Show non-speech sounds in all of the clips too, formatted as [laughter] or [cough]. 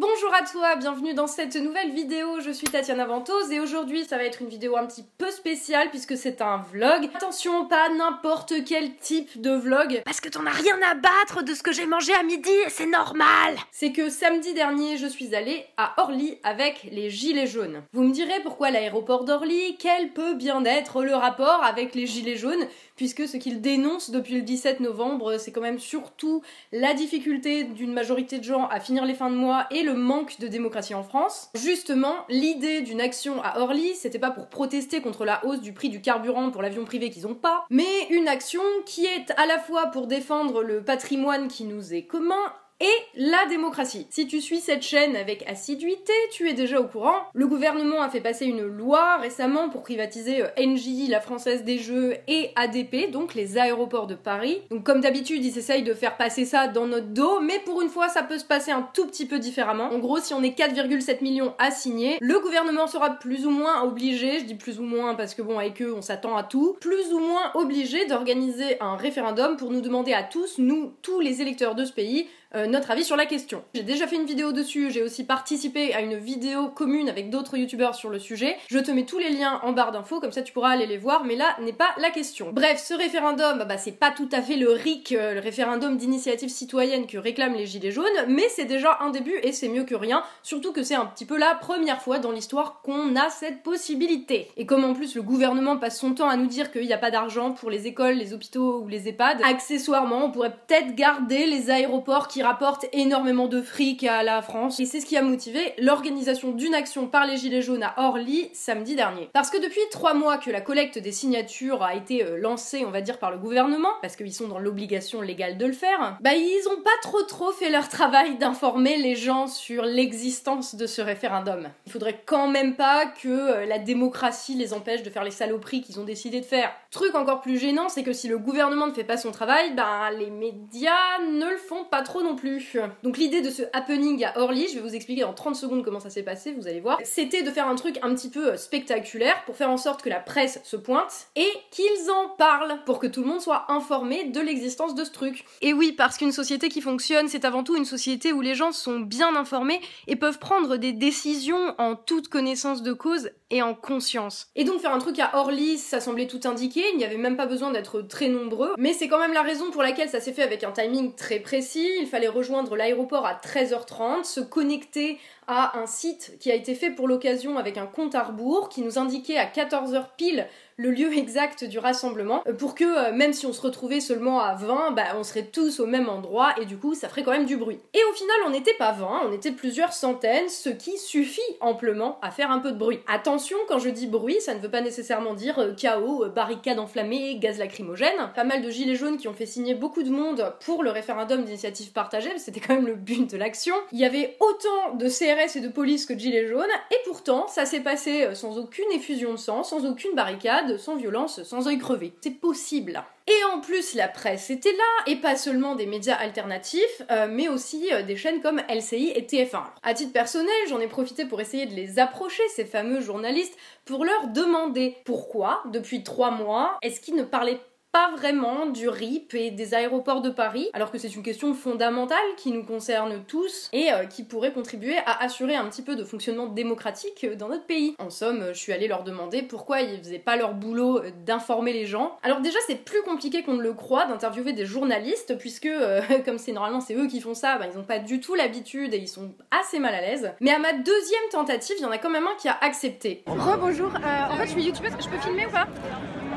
Bonjour à toi, bienvenue dans cette nouvelle vidéo, je suis Tatiana Ventose et aujourd'hui ça va être une vidéo un petit peu spéciale puisque c'est un vlog. Attention, pas n'importe quel type de vlog, parce que t'en as rien à battre de ce que j'ai mangé à midi c'est normal C'est que samedi dernier je suis allée à Orly avec les gilets jaunes. Vous me direz pourquoi l'aéroport d'Orly, quel peut bien être le rapport avec les gilets jaunes puisque ce qu'ils dénoncent depuis le 17 novembre, c'est quand même surtout la difficulté d'une majorité de gens à finir les fins de mois et le manque de démocratie en France. Justement, l'idée d'une action à Orly, c'était pas pour protester contre la hausse du prix du carburant pour l'avion privé qu'ils ont pas, mais une action qui est à la fois pour défendre le patrimoine qui nous est commun et la démocratie. Si tu suis cette chaîne avec assiduité, tu es déjà au courant. Le gouvernement a fait passer une loi récemment pour privatiser euh, NJ, la Française des Jeux, et ADP, donc les aéroports de Paris. Donc comme d'habitude, ils essayent de faire passer ça dans notre dos, mais pour une fois, ça peut se passer un tout petit peu différemment. En gros, si on est 4,7 millions à signer, le gouvernement sera plus ou moins obligé, je dis plus ou moins parce que bon, avec eux, on s'attend à tout, plus ou moins obligé d'organiser un référendum pour nous demander à tous, nous, tous les électeurs de ce pays, euh, notre avis sur la question. J'ai déjà fait une vidéo dessus, j'ai aussi participé à une vidéo commune avec d'autres youtubeurs sur le sujet. Je te mets tous les liens en barre d'infos, comme ça tu pourras aller les voir, mais là n'est pas la question. Bref, ce référendum, bah, c'est pas tout à fait le RIC, euh, le référendum d'initiative citoyenne que réclament les Gilets jaunes, mais c'est déjà un début et c'est mieux que rien, surtout que c'est un petit peu la première fois dans l'histoire qu'on a cette possibilité. Et comme en plus le gouvernement passe son temps à nous dire qu'il n'y a pas d'argent pour les écoles, les hôpitaux ou les EHPAD, accessoirement on pourrait peut-être garder les aéroports qui rapporte énormément de fric à la France. Et c'est ce qui a motivé l'organisation d'une action par les Gilets jaunes à Orly samedi dernier. Parce que depuis trois mois que la collecte des signatures a été euh, lancée, on va dire, par le gouvernement, parce qu'ils sont dans l'obligation légale de le faire, bah ils ont pas trop trop fait leur travail d'informer les gens sur l'existence de ce référendum. Il faudrait quand même pas que euh, la démocratie les empêche de faire les saloperies qu'ils ont décidé de faire. Truc encore plus gênant, c'est que si le gouvernement ne fait pas son travail, bah les médias ne le font pas trop non plus. Donc l'idée de ce happening à Orly, je vais vous expliquer en 30 secondes comment ça s'est passé, vous allez voir, c'était de faire un truc un petit peu euh, spectaculaire pour faire en sorte que la presse se pointe et qu'ils en parlent pour que tout le monde soit informé de l'existence de ce truc. Et oui, parce qu'une société qui fonctionne, c'est avant tout une société où les gens sont bien informés et peuvent prendre des décisions en toute connaissance de cause et en conscience. Et donc faire un truc à Orly, ça semblait tout indiqué, il n'y avait même pas besoin d'être très nombreux, mais c'est quand même la raison pour laquelle ça s'est fait avec un timing très précis, il fallait rejoindre l'aéroport à 13h30, se connecter à un site qui a été fait pour l'occasion avec un compte à rebours qui nous indiquait à 14h pile le lieu exact du rassemblement euh, pour que euh, même si on se retrouvait seulement à 20, bah on serait tous au même endroit et du coup ça ferait quand même du bruit. Et au final on n'était pas 20, on était plusieurs centaines, ce qui suffit amplement à faire un peu de bruit. Attention, quand je dis bruit, ça ne veut pas nécessairement dire euh, chaos, barricades enflammées, gaz lacrymogène. Pas mal de gilets jaunes qui ont fait signer beaucoup de monde pour le référendum d'initiative partagée, c'était quand même le but de l'action. Il y avait autant de CRS et de police que de gilets jaunes, et pourtant ça s'est passé sans aucune effusion de sang, sans aucune barricade, sans violence, sans œil crevé. C'est possible. Et en plus, la presse était là, et pas seulement des médias alternatifs, euh, mais aussi euh, des chaînes comme LCI et TF1. À titre personnel, j'en ai profité pour essayer de les approcher, ces fameux journalistes, pour leur demander pourquoi, depuis trois mois, est-ce qu'ils ne parlaient pas vraiment du RIP et des aéroports de Paris, alors que c'est une question fondamentale qui nous concerne tous et euh, qui pourrait contribuer à assurer un petit peu de fonctionnement démocratique dans notre pays. En somme, je suis allée leur demander pourquoi ils faisaient pas leur boulot d'informer les gens. Alors déjà, c'est plus compliqué qu'on ne le croit d'interviewer des journalistes, puisque euh, [laughs] comme c'est normalement c'est eux qui font ça, bah, ils ont pas du tout l'habitude et ils sont assez mal à l'aise. Mais à ma deuxième tentative, il y en a quand même un qui a accepté. Rebonjour, euh, en fait je suis youtubeuse, je peux filmer ou pas?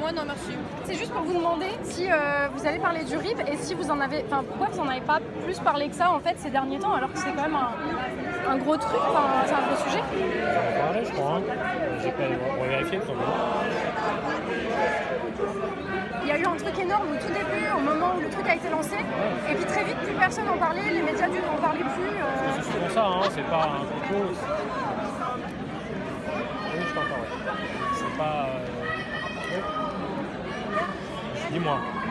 Moi non merci. C'est juste pour vous demander si euh, vous allez parler du RIP et si vous en avez. Enfin, pourquoi vous en avez pas plus parlé que ça en fait ces derniers temps alors que c'est quand même un, un gros truc, c'est un gros sujet parlais, je crois. Hein. J'ai pas. On va vérifier tout. Il y a eu un truc énorme au tout début, au moment où le truc a été lancé, et puis très vite plus personne n'en parlait, les médias du n'en parlaient plus. euh. C'est souvent ça, hein. c'est pas un. Oui, je t'entends, ouais. C'est pas. euh. Dis-moi. Oui,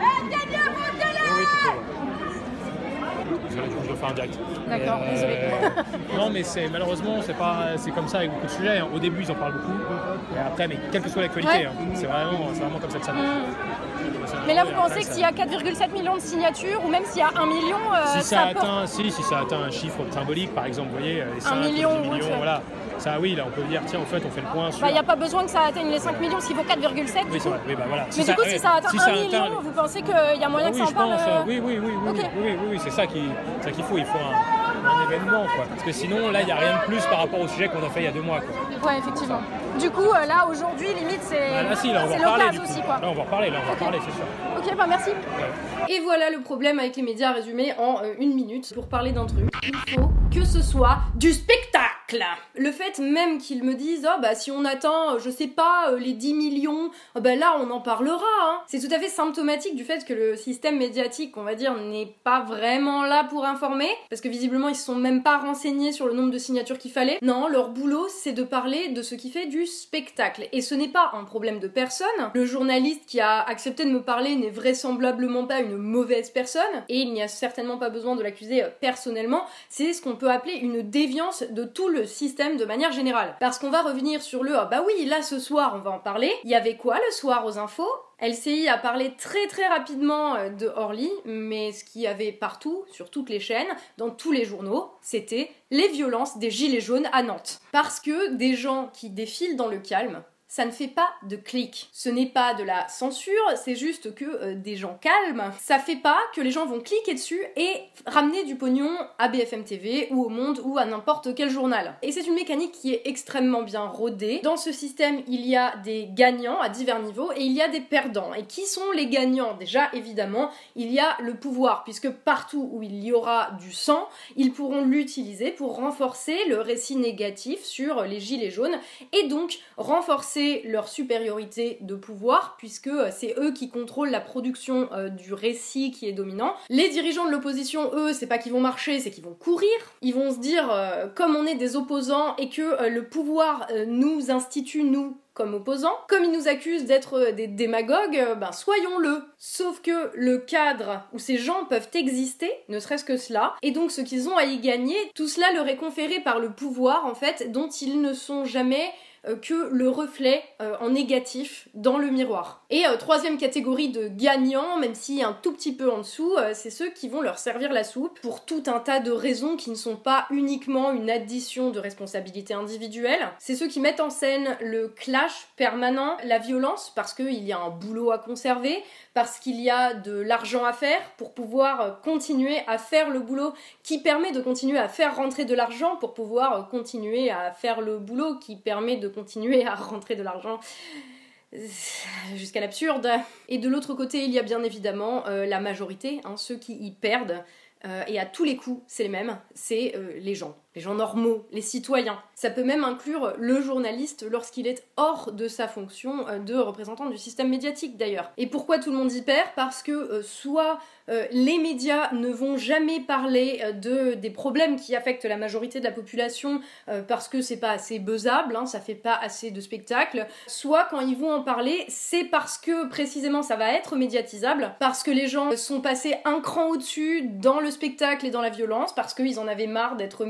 oui. Désolé, je dois faire un direct. D'accord, Et, désolé. [laughs] non, mais c'est malheureusement, c'est pas, c'est comme ça avec beaucoup de sujets. hein. Au début, ils en parlent beaucoup, et après, mais quelle que soit l'actualité, Ouais. hein, c'est vraiment, c'est vraiment comme ça que ça marche. Mais là, vous pensez que s'il y a 4,7 millions de signatures, ou même s'il y a 1 million, euh, si ça, atteint, si, si ça atteint un chiffre symbolique, par exemple, vous voyez, les 5, million, 10 millions, voilà. Ça, oui, là, on peut dire, tiens, en fait, on fait le point sur. Bah, il n'y a pas besoin que ça atteigne les 5 millions s'il faut 4,7. Oui, c'est vrai. Oui, bah, voilà. Mais du coup, si ça atteint 1 million, vous pensez qu'il y a moyen ah que ça en parle Oui, oui, oui, oui, oui, oui, c'est ça qu'il faut. Il faut un, événement, quoi. Parce que sinon, là, il n'y a rien de plus par rapport au sujet qu'on a fait il y a deux mois, quoi. Ouais, effectivement. Du coup, euh, là, aujourd'hui, limite, c'est. Ah, si, là, on va en parler. Aussi, quoi. Là, on va reparler, là, on va en parler, c'est sûr. Ok, bah merci. Et voilà le problème avec les médias résumé en euh, une minute pour parler d'un truc. Il faut que ce soit du spectacle. Le fait même qu'ils me disent, oh bah si on atteint, euh, je sais pas, euh, les 10 millions, oh bah là on en parlera. Hein. C'est tout à fait symptomatique du fait que le système médiatique, on va dire, n'est pas vraiment là pour informer, parce que visiblement ils se sont même pas renseignés sur le nombre de signatures qu'il fallait. Non, leur boulot c'est de parler de ce qui fait du spectacle. Et ce n'est pas un problème de personne. Le journaliste qui a accepté de me parler n'est vraisemblablement pas une mauvaise personne, et il n'y a certainement pas besoin de l'accuser euh, personnellement. C'est ce qu'on peut appeler une déviance de tout le système de manière générale. Parce qu'on va revenir sur le ah bah oui, là ce soir on va en parler. Il y avait quoi le soir aux infos? LCI a parlé très très rapidement euh, de Orly, mais ce qu'il y avait partout, sur toutes les chaînes, dans tous les journaux, c'était les violences des gilets jaunes à Nantes. Parce que des gens qui défilent dans le calme, ça ne fait pas de clic. Ce n'est pas de la censure, c'est juste que euh, des gens calmes. Ça fait pas que les gens vont cliquer dessus et ramener du pognon à BFM TV ou au Monde ou à n'importe quel journal. Et c'est une mécanique qui est extrêmement bien rodée. Dans ce système, il y a des gagnants à divers niveaux et il y a des perdants. Et qui sont les gagnants? Déjà, évidemment, il y a le pouvoir, puisque partout où il y aura du sang, ils pourront l'utiliser pour renforcer le récit négatif sur les gilets jaunes et donc renforcer leur supériorité de pouvoir, puisque euh, c'est eux qui contrôlent la production euh, du récit qui est dominant. Les dirigeants de l'opposition, eux, c'est pas qu'ils vont marcher, c'est qu'ils vont courir. Ils vont se dire, euh, comme on est des opposants et que le pouvoir nous institue, nous, comme opposants. Comme ils nous accusent d'être des démagogues, ben soyons-le. Sauf que le cadre où ces gens peuvent exister, ne serait-ce que cela, et donc ce qu'ils ont à y gagner, tout cela leur est conféré par le pouvoir en fait, dont ils ne sont jamais que le reflet euh, en négatif dans le miroir. Et euh, troisième catégorie de gagnants, même si un tout petit peu en dessous, c'est ceux qui vont leur servir la soupe pour tout un tas de raisons qui ne sont pas uniquement une addition de responsabilités individuelles. C'est ceux qui mettent en scène le clash permanent, la violence, parce qu'il y a un boulot à conserver, parce qu'il y a de l'argent à faire pour pouvoir continuer à faire le boulot qui permet de continuer à faire rentrer de l'argent pour pouvoir continuer à faire le boulot qui permet de continuer à rentrer de l'argent jusqu'à l'absurde. Et de l'autre côté, il y a bien évidemment euh, la majorité, hein, ceux qui y perdent. Euh, et à tous les coups, c'est les mêmes, c'est euh, les gens les gens normaux, les citoyens. Ça peut même inclure le journaliste lorsqu'il est hors de sa fonction euh, de représentant du système médiatique d'ailleurs. Et pourquoi tout le monde y perd? Parce que euh, soit euh, les médias ne vont jamais parler de, des problèmes qui affectent la majorité de la population parce que c'est pas assez buzzable, hein, ça fait pas assez de spectacle, soit quand ils vont en parler, c'est parce que précisément ça va être médiatisable, parce que les gens sont passés un cran au-dessus dans le spectacle et dans la violence, parce qu'ils en avaient marre d'être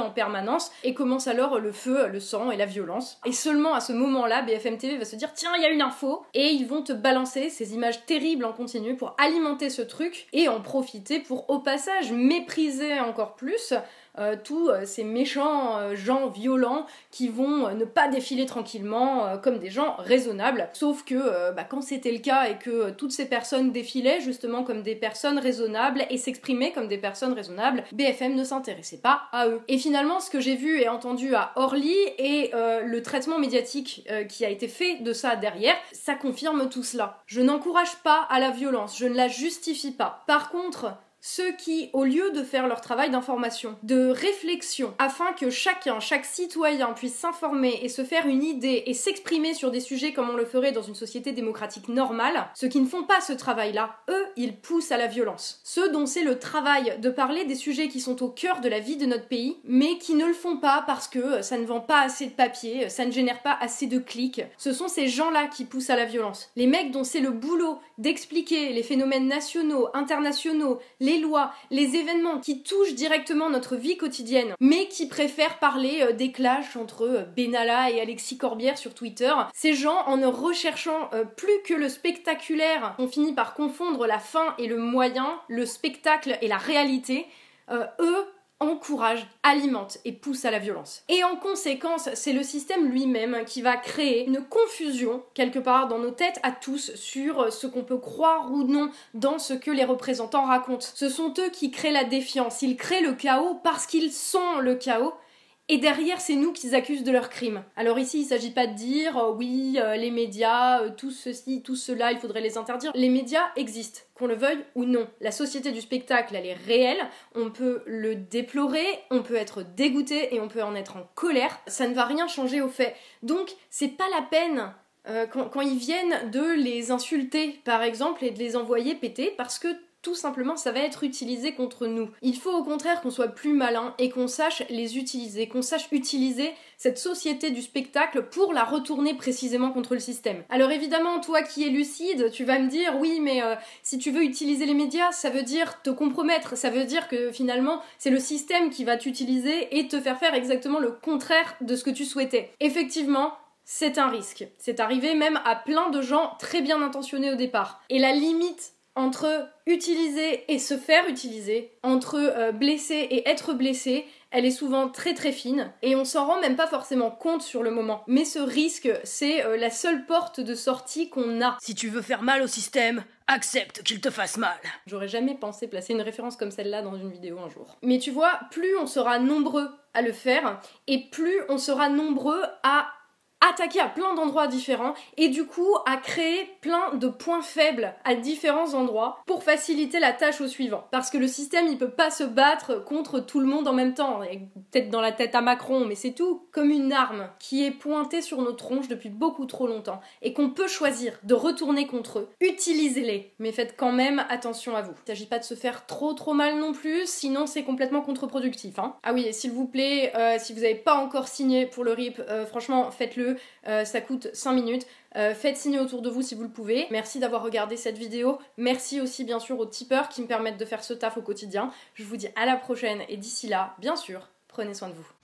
en permanence et commence alors le feu, le sang et la violence. Et seulement à ce moment-là, BFM TV va se dire tiens, il y a une info et ils vont te balancer ces images terribles en continu pour alimenter ce truc et en profiter pour au passage mépriser encore plus euh, tous euh, ces méchants euh, gens violents qui vont ne pas défiler tranquillement comme des gens raisonnables. Sauf que bah, quand c'était le cas et que toutes ces personnes défilaient justement comme des personnes raisonnables et s'exprimaient comme des personnes raisonnables, BFM ne s'intéressait pas à eux. Et finalement, ce que j'ai vu et entendu à Orly et le traitement médiatique qui a été fait de ça derrière, ça confirme tout cela. Je n'encourage pas à la violence, je ne la justifie pas. Par contre, ceux qui, au lieu de faire leur travail d'information, de réflexion, afin que chacun, chaque citoyen puisse s'informer et se faire une idée et s'exprimer sur des sujets comme on le ferait dans une société démocratique normale, ceux qui ne font pas ce travail-là, eux, ils poussent à la violence. Ceux dont c'est le travail de parler des sujets qui sont au cœur de la vie de notre pays, mais qui ne le font pas parce que ça ne vend pas assez de papier, ça ne génère pas assez de clics, ce sont ces gens-là qui poussent à la violence. Les mecs dont c'est le boulot d'expliquer les phénomènes nationaux, internationaux, les les lois, les événements qui touchent directement notre vie quotidienne, mais qui préfèrent parler euh, des clashs entre euh, Benalla et Alexis Corbière sur Twitter. Ces gens, en ne recherchant euh, plus que le spectaculaire, ont fini par confondre la fin et le moyen, le spectacle et la réalité. eux encourage, alimente et pousse à la violence. Et en conséquence, c'est le système lui-même qui va créer une confusion quelque part dans nos têtes à tous sur ce qu'on peut croire ou non dans ce que les représentants racontent. Ce sont eux qui créent la défiance, ils créent le chaos parce qu'ils sont le chaos et derrière, c'est nous qu'ils accusent de leurs crimes. Alors ici, il ne s'agit pas de dire euh, oui, euh, les médias, euh, tout ceci, tout cela, il faudrait les interdire. Les médias existent, qu'on le veuille ou non. La société du spectacle, elle est réelle. On peut le déplorer, on peut être dégoûté et on peut en être en colère. Ça ne va rien changer au fait. Donc, c'est pas la peine quand, quand, ils viennent de les insulter, par exemple, et de les envoyer péter, parce que tout simplement ça va être utilisé contre nous. Il faut au contraire qu'on soit plus malin et qu'on sache les utiliser, qu'on sache utiliser cette société du spectacle pour la retourner précisément contre le système. Alors évidemment, toi qui es lucide, tu vas me dire oui mais euh, si tu veux utiliser les médias, ça veut dire te compromettre, ça veut dire que finalement c'est le système qui va t'utiliser et te faire faire exactement le contraire de ce que tu souhaitais. Effectivement, c'est un risque. C'est arrivé même à plein de gens très bien intentionnés au départ. Et la limite entre utiliser et se faire utiliser, entre euh, blesser et être blessé, elle est souvent très très fine et on s'en rend même pas forcément compte sur le moment. Mais ce risque, c'est euh, la seule porte de sortie qu'on a. Si tu veux faire mal au système, accepte qu'il te fasse mal. J'aurais jamais pensé placer une référence comme celle-là dans une vidéo un jour. Mais tu vois, plus on sera nombreux à le faire et plus on sera nombreux à attaquer à plein d'endroits différents et du coup à créer plein de points faibles à différents endroits pour faciliter la tâche au suivant. Parce que le système il peut pas se battre contre tout le monde en même temps, peut-être dans la tête à Macron, mais c'est tout. Comme une arme qui est pointée sur nos tronches depuis beaucoup trop longtemps et qu'on peut choisir de retourner contre eux. Utilisez-les, mais faites quand même attention à vous. Il s'agit pas de se faire trop trop mal non plus, sinon c'est complètement contre-productif. Hein. Ah oui, et s'il vous plaît, euh, si vous n'avez pas encore signé pour le RIP, euh, franchement faites-le euh, ça coûte 5 minutes. Euh, faites signer autour de vous si vous le pouvez. Merci d'avoir regardé cette vidéo. Merci aussi bien sûr aux tipeurs qui me permettent de faire ce taf au quotidien. Je vous dis à la prochaine et d'ici là, bien sûr, prenez soin de vous.